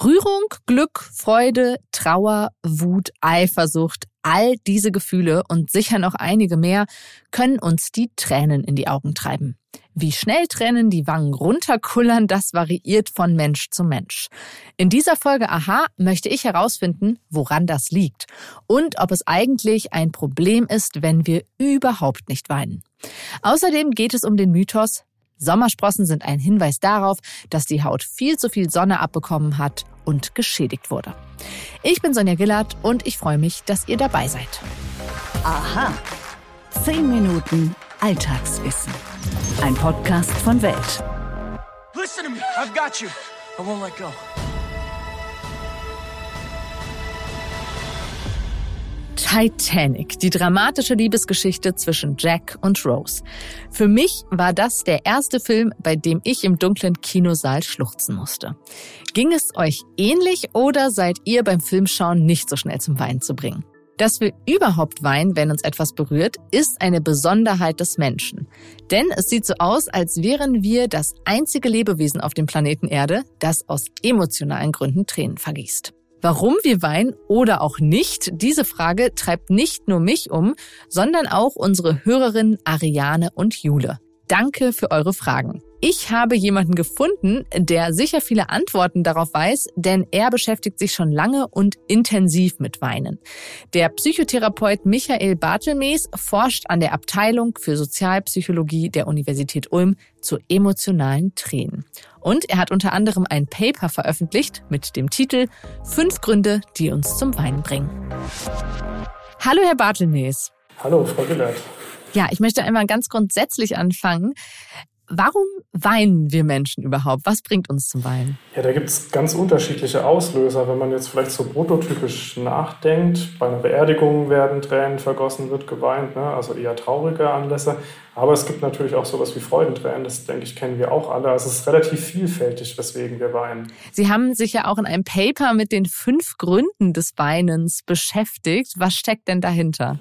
Rührung, Glück, Freude, Trauer, Wut, Eifersucht, all diese Gefühle und sicher noch einige mehr können uns die Tränen in die Augen treiben. Wie schnell Tränen die Wangen runterkullern, das variiert von Mensch zu Mensch. In dieser Folge Aha möchte ich herausfinden, woran das liegt und ob es eigentlich ein Problem ist, wenn wir überhaupt nicht weinen. Außerdem geht es um den Mythos, Sommersprossen sind ein Hinweis darauf, dass die Haut viel zu viel Sonne abbekommen hat und geschädigt wurde. Ich bin Sonja Gillard und ich freue mich, dass ihr dabei seid. Aha. Zehn Minuten Alltagswissen. Ein Podcast von Welt. Listen to me. I've got you. I won't let go. Titanic, die dramatische Liebesgeschichte zwischen Jack und Rose. Für mich war das der erste Film, bei dem ich im dunklen Kinosaal schluchzen musste. Ging es euch ähnlich oder seid ihr beim Filmschauen nicht so schnell zum Weinen zu bringen? Dass wir überhaupt weinen, wenn uns etwas berührt, ist eine Besonderheit des Menschen. Denn es sieht so aus, als wären wir das einzige Lebewesen auf dem Planeten Erde, das aus emotionalen Gründen Tränen vergießt. Warum wir weinen oder auch nicht, diese Frage treibt nicht nur mich um, sondern auch unsere Hörerinnen Ariane und Jule. Danke für eure Fragen. Ich habe jemanden gefunden, der sicher viele Antworten darauf weiß, denn er beschäftigt sich schon lange und intensiv mit Weinen. Der Psychotherapeut Michael Bartelmees forscht an der Abteilung für Sozialpsychologie der Universität Ulm zu emotionalen Tränen. Und er hat unter anderem ein Paper veröffentlicht mit dem Titel Fünf Gründe, die uns zum Weinen bringen. Hallo, Herr Bartelmees. Hallo, Frau Gillert. Ja, ich möchte einmal ganz grundsätzlich anfangen. Warum weinen wir Menschen überhaupt? Was bringt uns zum Weinen? Ja, da gibt es ganz unterschiedliche Auslöser. Wenn man jetzt vielleicht so prototypisch nachdenkt, bei einer Beerdigung werden Tränen vergossen, wird geweint, ne? also eher traurige Anlässe. Aber es gibt natürlich auch sowas wie Freudentränen, das denke ich, kennen wir auch alle. Also es ist relativ vielfältig, weswegen wir weinen. Sie haben sich ja auch in einem Paper mit den fünf Gründen des Weinens beschäftigt. Was steckt denn dahinter?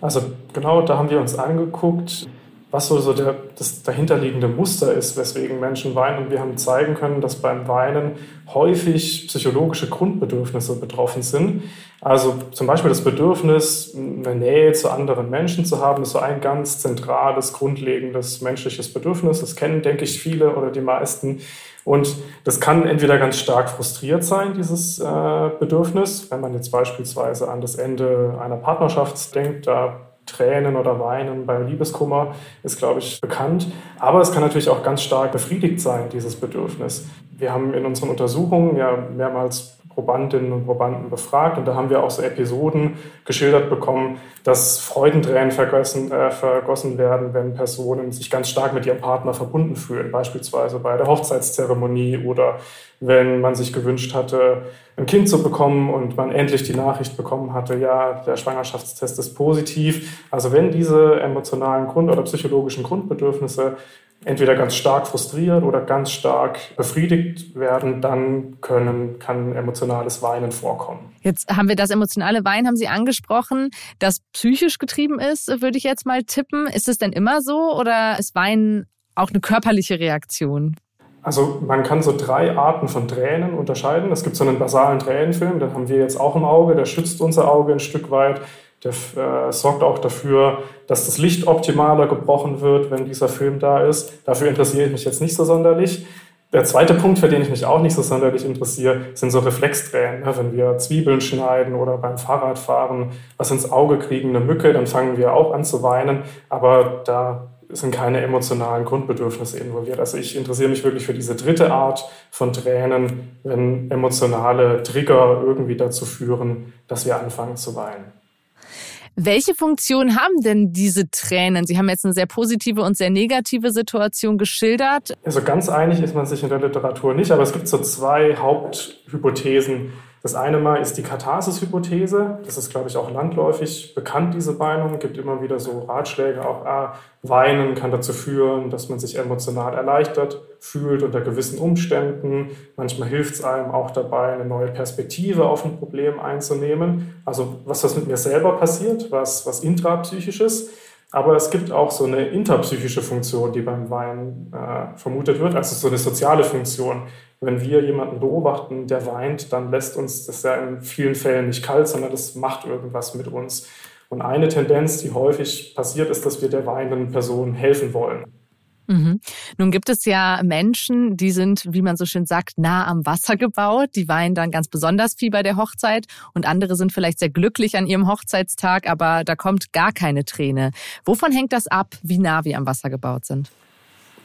Also genau, da haben wir uns angeguckt, was so, so der, das dahinterliegende Muster ist, weswegen Menschen weinen. Und wir haben zeigen können, dass beim Weinen häufig psychologische Grundbedürfnisse betroffen sind. Also zum Beispiel das Bedürfnis, eine Nähe zu anderen Menschen zu haben, ist so ein ganz zentrales, grundlegendes menschliches Bedürfnis. Das kennen, denke ich, viele oder die meisten. Und das kann entweder ganz stark frustriert sein, dieses äh, Bedürfnis, wenn man jetzt beispielsweise an das Ende einer Partnerschaft denkt, da Tränen oder Weinen beim Liebeskummer ist, glaube ich, bekannt. Aber es kann natürlich auch ganz stark befriedigt sein, dieses Bedürfnis. Wir haben in unseren Untersuchungen ja mehrmals Probandinnen und Probanden befragt und da haben wir auch so Episoden geschildert bekommen, dass Freudentränen vergossen, äh, vergossen werden, wenn Personen sich ganz stark mit ihrem Partner verbunden fühlen, beispielsweise bei der Hochzeitszeremonie oder wenn man sich gewünscht hatte, ein Kind zu bekommen und man endlich die Nachricht bekommen hatte, ja, der Schwangerschaftstest ist positiv. Also wenn diese emotionalen Grund- oder psychologischen Grundbedürfnisse entweder ganz stark frustriert oder ganz stark befriedigt werden, dann können, kann emotionales Weinen vorkommen. Jetzt haben wir das emotionale Weinen, haben Sie angesprochen, das psychisch getrieben ist, würde ich jetzt mal tippen. Ist es denn immer so oder ist Weinen auch eine körperliche Reaktion? Also man kann so drei Arten von Tränen unterscheiden. Es gibt so einen basalen Tränenfilm, den haben wir jetzt auch im Auge, der schützt unser Auge ein Stück weit. Der äh, sorgt auch dafür, dass das Licht optimaler gebrochen wird, wenn dieser Film da ist. Dafür interessiere ich mich jetzt nicht so sonderlich. Der zweite Punkt, für den ich mich auch nicht so sonderlich interessiere, sind so Reflextränen. Ne? Wenn wir Zwiebeln schneiden oder beim Fahrradfahren was ins Auge kriegen, eine Mücke, dann fangen wir auch an zu weinen. Aber da sind keine emotionalen Grundbedürfnisse involviert. Also ich interessiere mich wirklich für diese dritte Art von Tränen, wenn emotionale Trigger irgendwie dazu führen, dass wir anfangen zu weinen. Welche Funktion haben denn diese Tränen? Sie haben jetzt eine sehr positive und sehr negative Situation geschildert. Also ganz einig ist man sich in der Literatur nicht, aber es gibt so zwei Haupthypothesen, das eine Mal ist die Katharsis-Hypothese. Das ist, glaube ich, auch landläufig bekannt, diese Meinung. Es gibt immer wieder so Ratschläge, auch ah, Weinen kann dazu führen, dass man sich emotional erleichtert fühlt unter gewissen Umständen. Manchmal hilft es einem auch dabei, eine neue Perspektive auf ein Problem einzunehmen. Also was das mit mir selber passiert, was, was intrapsychisches. Aber es gibt auch so eine interpsychische Funktion, die beim Weinen äh, vermutet wird, also so eine soziale Funktion Wenn wir jemanden beobachten, der weint, dann lässt uns das ja in vielen Fällen nicht kalt, sondern das macht irgendwas mit uns. Und eine Tendenz, die häufig passiert, ist, dass wir der weinenden Person helfen wollen. Mhm. Nun gibt es ja Menschen, die sind, wie man so schön sagt, nah am Wasser gebaut. Die weinen dann ganz besonders viel bei der Hochzeit und andere sind vielleicht sehr glücklich an ihrem Hochzeitstag, aber da kommt gar keine Träne. Wovon hängt das ab, wie nah wir am Wasser gebaut sind?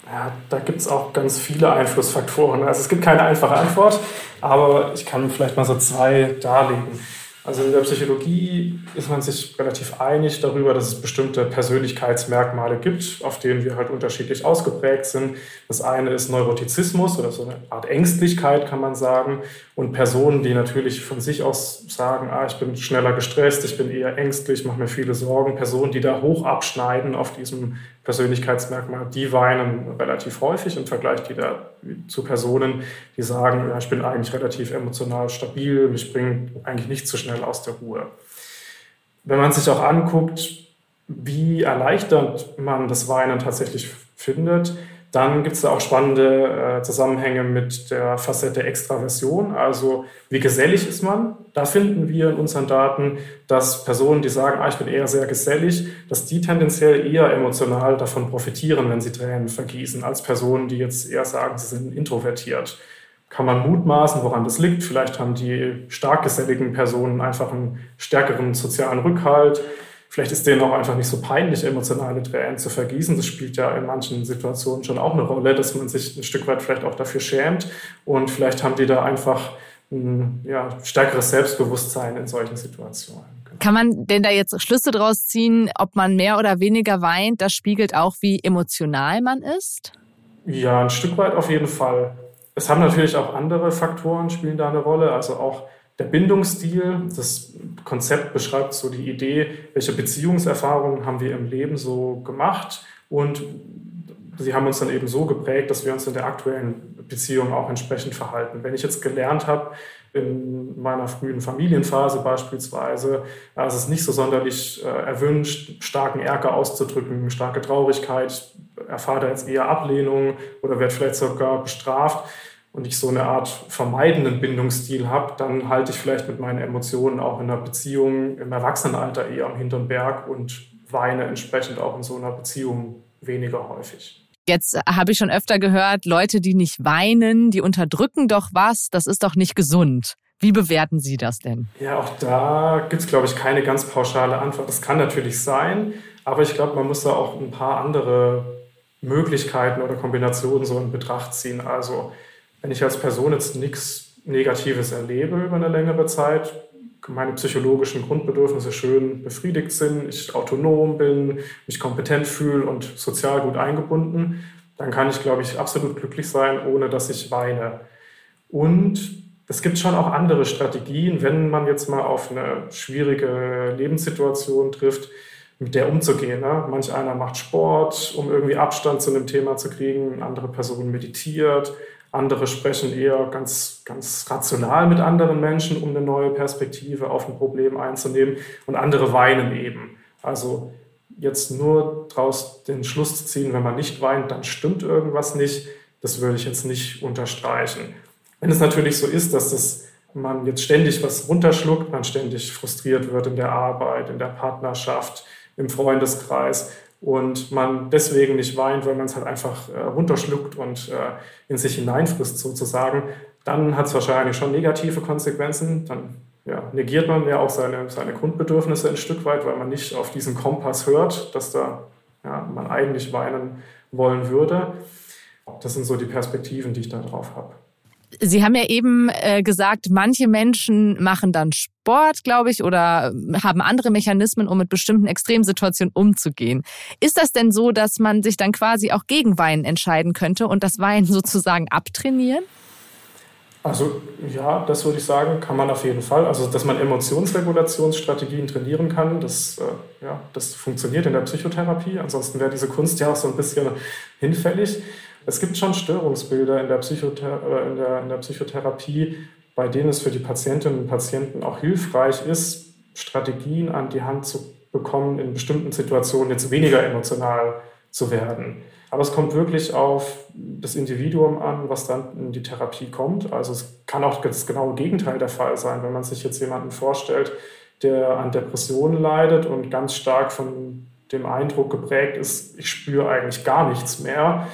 Ja, da gibt es auch ganz viele Einflussfaktoren. Also es gibt keine einfache Antwort, aber ich kann vielleicht mal so zwei darlegen. Also in der Psychologie ist man sich relativ einig darüber, dass es bestimmte Persönlichkeitsmerkmale gibt, auf denen wir halt unterschiedlich ausgeprägt sind. Das eine ist Neurotizismus oder so eine Art Ängstlichkeit, kann man sagen. Und Personen, die natürlich von sich aus sagen, ah, ich bin schneller gestresst, ich bin eher ängstlich, mache mir viele Sorgen. Personen, die da hoch abschneiden auf diesem Persönlichkeitsmerkmal, die weinen relativ häufig im Vergleich die da, zu Personen, die sagen, ja, ich bin eigentlich relativ emotional stabil, mich bringt eigentlich nicht so schnell aus der Ruhe. Wenn man sich auch anguckt, wie erleichternd man das Weinen tatsächlich findet, dann gibt es da auch spannende äh, Zusammenhänge mit der Facette Extraversion, also wie gesellig ist man. Da finden wir in unseren Daten, dass Personen, die sagen, ah, ich bin eher sehr gesellig, dass die tendenziell eher emotional davon profitieren, wenn sie Tränen vergießen, als Personen, die jetzt eher sagen, sie sind introvertiert. Kann man mutmaßen, woran das liegt. Vielleicht haben die stark geselligen Personen einfach einen stärkeren sozialen Rückhalt Vielleicht ist denen auch einfach nicht so peinlich, emotionale Tränen zu vergießen. Das spielt ja in manchen Situationen schon auch eine Rolle, dass man sich ein Stück weit vielleicht auch dafür schämt. Und vielleicht haben die da einfach ein ja, stärkeres Selbstbewusstsein in solchen Situationen. Kann man denn da jetzt Schlüsse draus ziehen, ob man mehr oder weniger weint? Das spiegelt auch, wie emotional man ist? Ja, ein Stück weit auf jeden Fall. Es haben natürlich auch andere Faktoren, spielen da eine Rolle. Also auch der Bindungsstil, das Konzept beschreibt so die Idee, welche Beziehungserfahrungen haben wir im Leben so gemacht und sie haben uns dann eben so geprägt, dass wir uns in der aktuellen Beziehung auch entsprechend verhalten. Wenn ich jetzt gelernt habe, in meiner frühen Familienphase beispielsweise, es ist nicht so sonderlich äh, erwünscht, starken Ärger auszudrücken, starke Traurigkeit, erfahre da jetzt eher Ablehnung oder werde vielleicht sogar bestraft, und ich so eine Art vermeidenden Bindungsstil habe, dann halte ich vielleicht mit meinen Emotionen auch in einer Beziehung im Erwachsenenalter eher am hinteren Berg und weine entsprechend auch in so einer Beziehung weniger häufig. Jetzt habe ich schon öfter gehört, Leute, die nicht weinen, die unterdrücken doch was, das ist doch nicht gesund. Wie bewerten Sie das denn? Ja, auch da gibt es, glaube ich, keine ganz pauschale Antwort. Das kann natürlich sein, aber ich glaube, man muss da auch ein paar andere Möglichkeiten oder Kombinationen so in Betracht ziehen. Also wenn ich als Person jetzt nichts Negatives erlebe über eine längere Zeit, meine psychologischen Grundbedürfnisse schön befriedigt sind, ich autonom bin, mich kompetent fühle und sozial gut eingebunden, dann kann ich, glaube ich, absolut glücklich sein, ohne dass ich weine. Und es gibt schon auch andere Strategien, wenn man jetzt mal auf eine schwierige Lebenssituation trifft, mit der umzugehen. Ne? Manch einer macht Sport, um irgendwie Abstand zu einem Thema zu kriegen, andere Person meditiert, andere sprechen eher ganz, ganz rational mit anderen Menschen, um eine neue Perspektive auf ein Problem einzunehmen. Und andere weinen eben. Also jetzt nur daraus den Schluss zu ziehen, wenn man nicht weint, dann stimmt irgendwas nicht. Das würde ich jetzt nicht unterstreichen. Wenn es natürlich so ist, dass das man jetzt ständig was runterschluckt, man ständig frustriert wird in der Arbeit, in der Partnerschaft, im Freundeskreis, und man deswegen nicht weint, weil man es halt einfach äh, runterschluckt und äh, in sich hineinfrisst sozusagen, dann hat es wahrscheinlich schon negative Konsequenzen. Dann ja, negiert man ja auch seine, seine Grundbedürfnisse ein Stück weit, weil man nicht auf diesen Kompass hört, dass da ja, man eigentlich weinen wollen würde. Das sind so die Perspektiven, die ich da drauf habe. Sie haben ja eben äh, gesagt, manche Menschen machen dann Sport, glaube ich, oder haben andere Mechanismen, um mit bestimmten Extremsituationen umzugehen. Ist das denn so, dass man sich dann quasi auch gegen Weinen entscheiden könnte und das Weinen sozusagen abtrainieren? Also ja, das würde ich sagen, kann man auf jeden Fall. Also dass man Emotionsregulationsstrategien trainieren kann, das, äh, ja, das funktioniert in der Psychotherapie. Ansonsten wäre diese Kunst ja auch so ein bisschen hinfällig. Es gibt schon Störungsbilder in der, Psychother äh, in, der, in der Psychotherapie, bei denen es für die Patientinnen und Patienten auch hilfreich ist, Strategien an die Hand zu bekommen, in bestimmten Situationen jetzt weniger emotional zu werden. Aber es kommt wirklich auf das Individuum an, was dann in die Therapie kommt. Also es kann auch das genaue Gegenteil der Fall sein, wenn man sich jetzt jemanden vorstellt, der an Depressionen leidet und ganz stark von dem Eindruck geprägt ist, ich spüre eigentlich gar nichts mehr.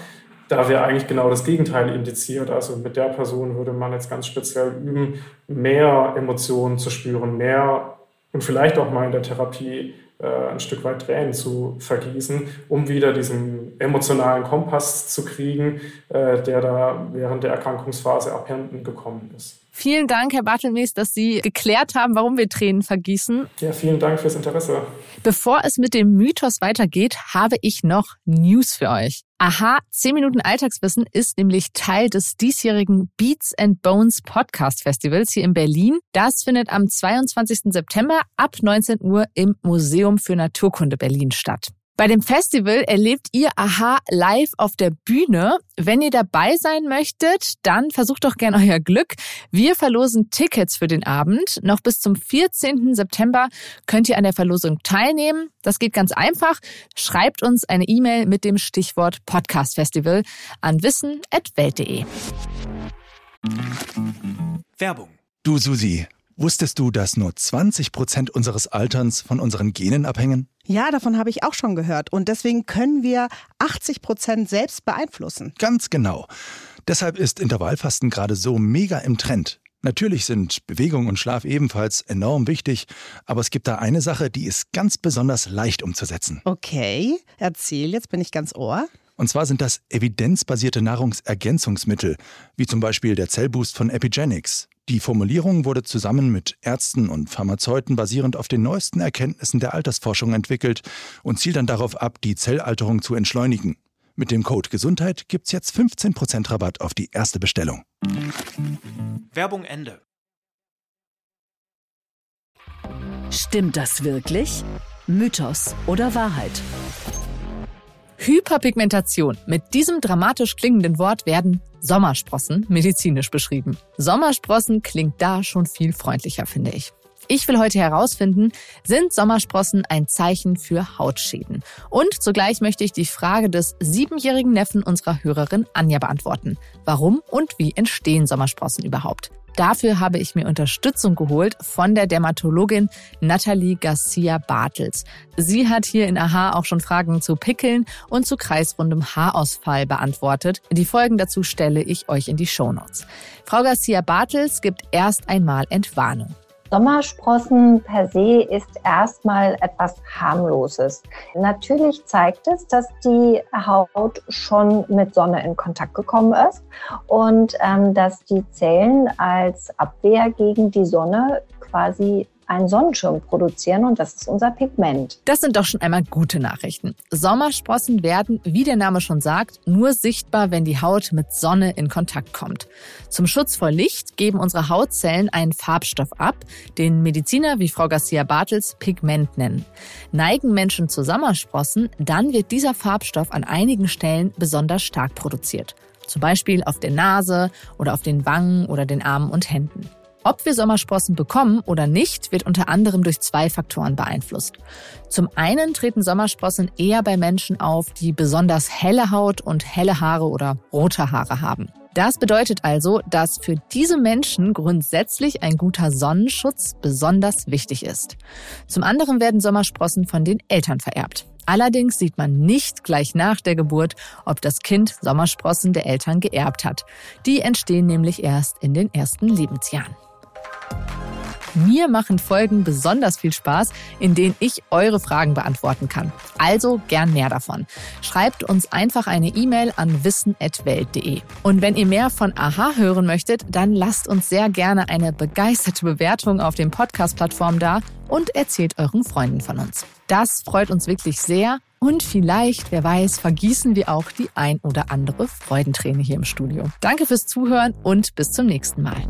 Da wäre eigentlich genau das Gegenteil indiziert. Also mit der Person würde man jetzt ganz speziell üben, mehr Emotionen zu spüren, mehr und vielleicht auch mal in der Therapie äh, ein Stück weit Tränen zu vergießen, um wieder diesen emotionalen Kompass zu kriegen, äh, der da während der Erkrankungsphase abhanden gekommen ist. Vielen Dank, Herr Bartelmes, dass Sie geklärt haben, warum wir Tränen vergießen. Ja, vielen Dank fürs Interesse. Bevor es mit dem Mythos weitergeht, habe ich noch News für euch. Aha, 10 Minuten Alltagswissen ist nämlich Teil des diesjährigen Beats and Bones Podcast Festivals hier in Berlin. Das findet am 22. September ab 19 Uhr im Museum für Naturkunde Berlin statt. Bei dem Festival erlebt ihr Aha live auf der Bühne. Wenn ihr dabei sein möchtet, dann versucht doch gern euer Glück. Wir verlosen Tickets für den Abend. Noch bis zum 14. September könnt ihr an der Verlosung teilnehmen. Das geht ganz einfach. Schreibt uns eine E-Mail mit dem Stichwort Podcast Festival an wissen.welt.de. Werbung. Du Susi, wusstest du, dass nur 20 Prozent unseres Alterns von unseren Genen abhängen? Ja, davon habe ich auch schon gehört. Und deswegen können wir 80 Prozent selbst beeinflussen. Ganz genau. Deshalb ist Intervallfasten gerade so mega im Trend. Natürlich sind Bewegung und Schlaf ebenfalls enorm wichtig, aber es gibt da eine Sache, die ist ganz besonders leicht umzusetzen. Okay, erzähl, jetzt bin ich ganz ohr. Und zwar sind das evidenzbasierte Nahrungsergänzungsmittel, wie zum Beispiel der Zellboost von Epigenics. Die Formulierung wurde zusammen mit Ärzten und Pharmazeuten basierend auf den neuesten Erkenntnissen der Altersforschung entwickelt und zielt dann darauf ab, die Zellalterung zu entschleunigen. Mit dem Code Gesundheit gibt's jetzt 15% Rabatt auf die erste Bestellung. Werbung Ende. Stimmt das wirklich? Mythos oder Wahrheit? Hyperpigmentation. Mit diesem dramatisch klingenden Wort werden Sommersprossen medizinisch beschrieben. Sommersprossen klingt da schon viel freundlicher, finde ich. Ich will heute herausfinden, sind Sommersprossen ein Zeichen für Hautschäden? Und zugleich möchte ich die Frage des siebenjährigen Neffen unserer Hörerin Anja beantworten. Warum und wie entstehen Sommersprossen überhaupt? Dafür habe ich mir Unterstützung geholt von der Dermatologin Nathalie Garcia Bartels. Sie hat hier in AHA auch schon Fragen zu Pickeln und zu kreisrundem Haarausfall beantwortet. Die Folgen dazu stelle ich euch in die Shownotes. Frau Garcia Bartels gibt erst einmal Entwarnung. Sommersprossen per se ist erstmal etwas harmloses. Natürlich zeigt es, dass die Haut schon mit Sonne in Kontakt gekommen ist und ähm, dass die Zellen als Abwehr gegen die Sonne quasi einen Sonnenschirm produzieren und das ist unser Pigment. Das sind doch schon einmal gute Nachrichten. Sommersprossen werden, wie der Name schon sagt, nur sichtbar, wenn die Haut mit Sonne in Kontakt kommt. Zum Schutz vor Licht geben unsere Hautzellen einen Farbstoff ab, den Mediziner wie Frau Garcia Bartels Pigment nennen. Neigen Menschen zu Sommersprossen, dann wird dieser Farbstoff an einigen Stellen besonders stark produziert. Zum Beispiel auf der Nase oder auf den Wangen oder den Armen und Händen. Ob wir Sommersprossen bekommen oder nicht, wird unter anderem durch zwei Faktoren beeinflusst. Zum einen treten Sommersprossen eher bei Menschen auf, die besonders helle Haut und helle Haare oder rote Haare haben. Das bedeutet also, dass für diese Menschen grundsätzlich ein guter Sonnenschutz besonders wichtig ist. Zum anderen werden Sommersprossen von den Eltern vererbt. Allerdings sieht man nicht gleich nach der Geburt, ob das Kind Sommersprossen der Eltern geerbt hat. Die entstehen nämlich erst in den ersten Lebensjahren. Mir machen Folgen besonders viel Spaß, in denen ich eure Fragen beantworten kann. Also gern mehr davon. Schreibt uns einfach eine E-Mail an wissen.welt.de. Und wenn ihr mehr von Aha hören möchtet, dann lasst uns sehr gerne eine begeisterte Bewertung auf den Podcast-Plattformen da und erzählt euren Freunden von uns. Das freut uns wirklich sehr und vielleicht, wer weiß, vergießen wir auch die ein oder andere Freudenträne hier im Studio. Danke fürs Zuhören und bis zum nächsten Mal.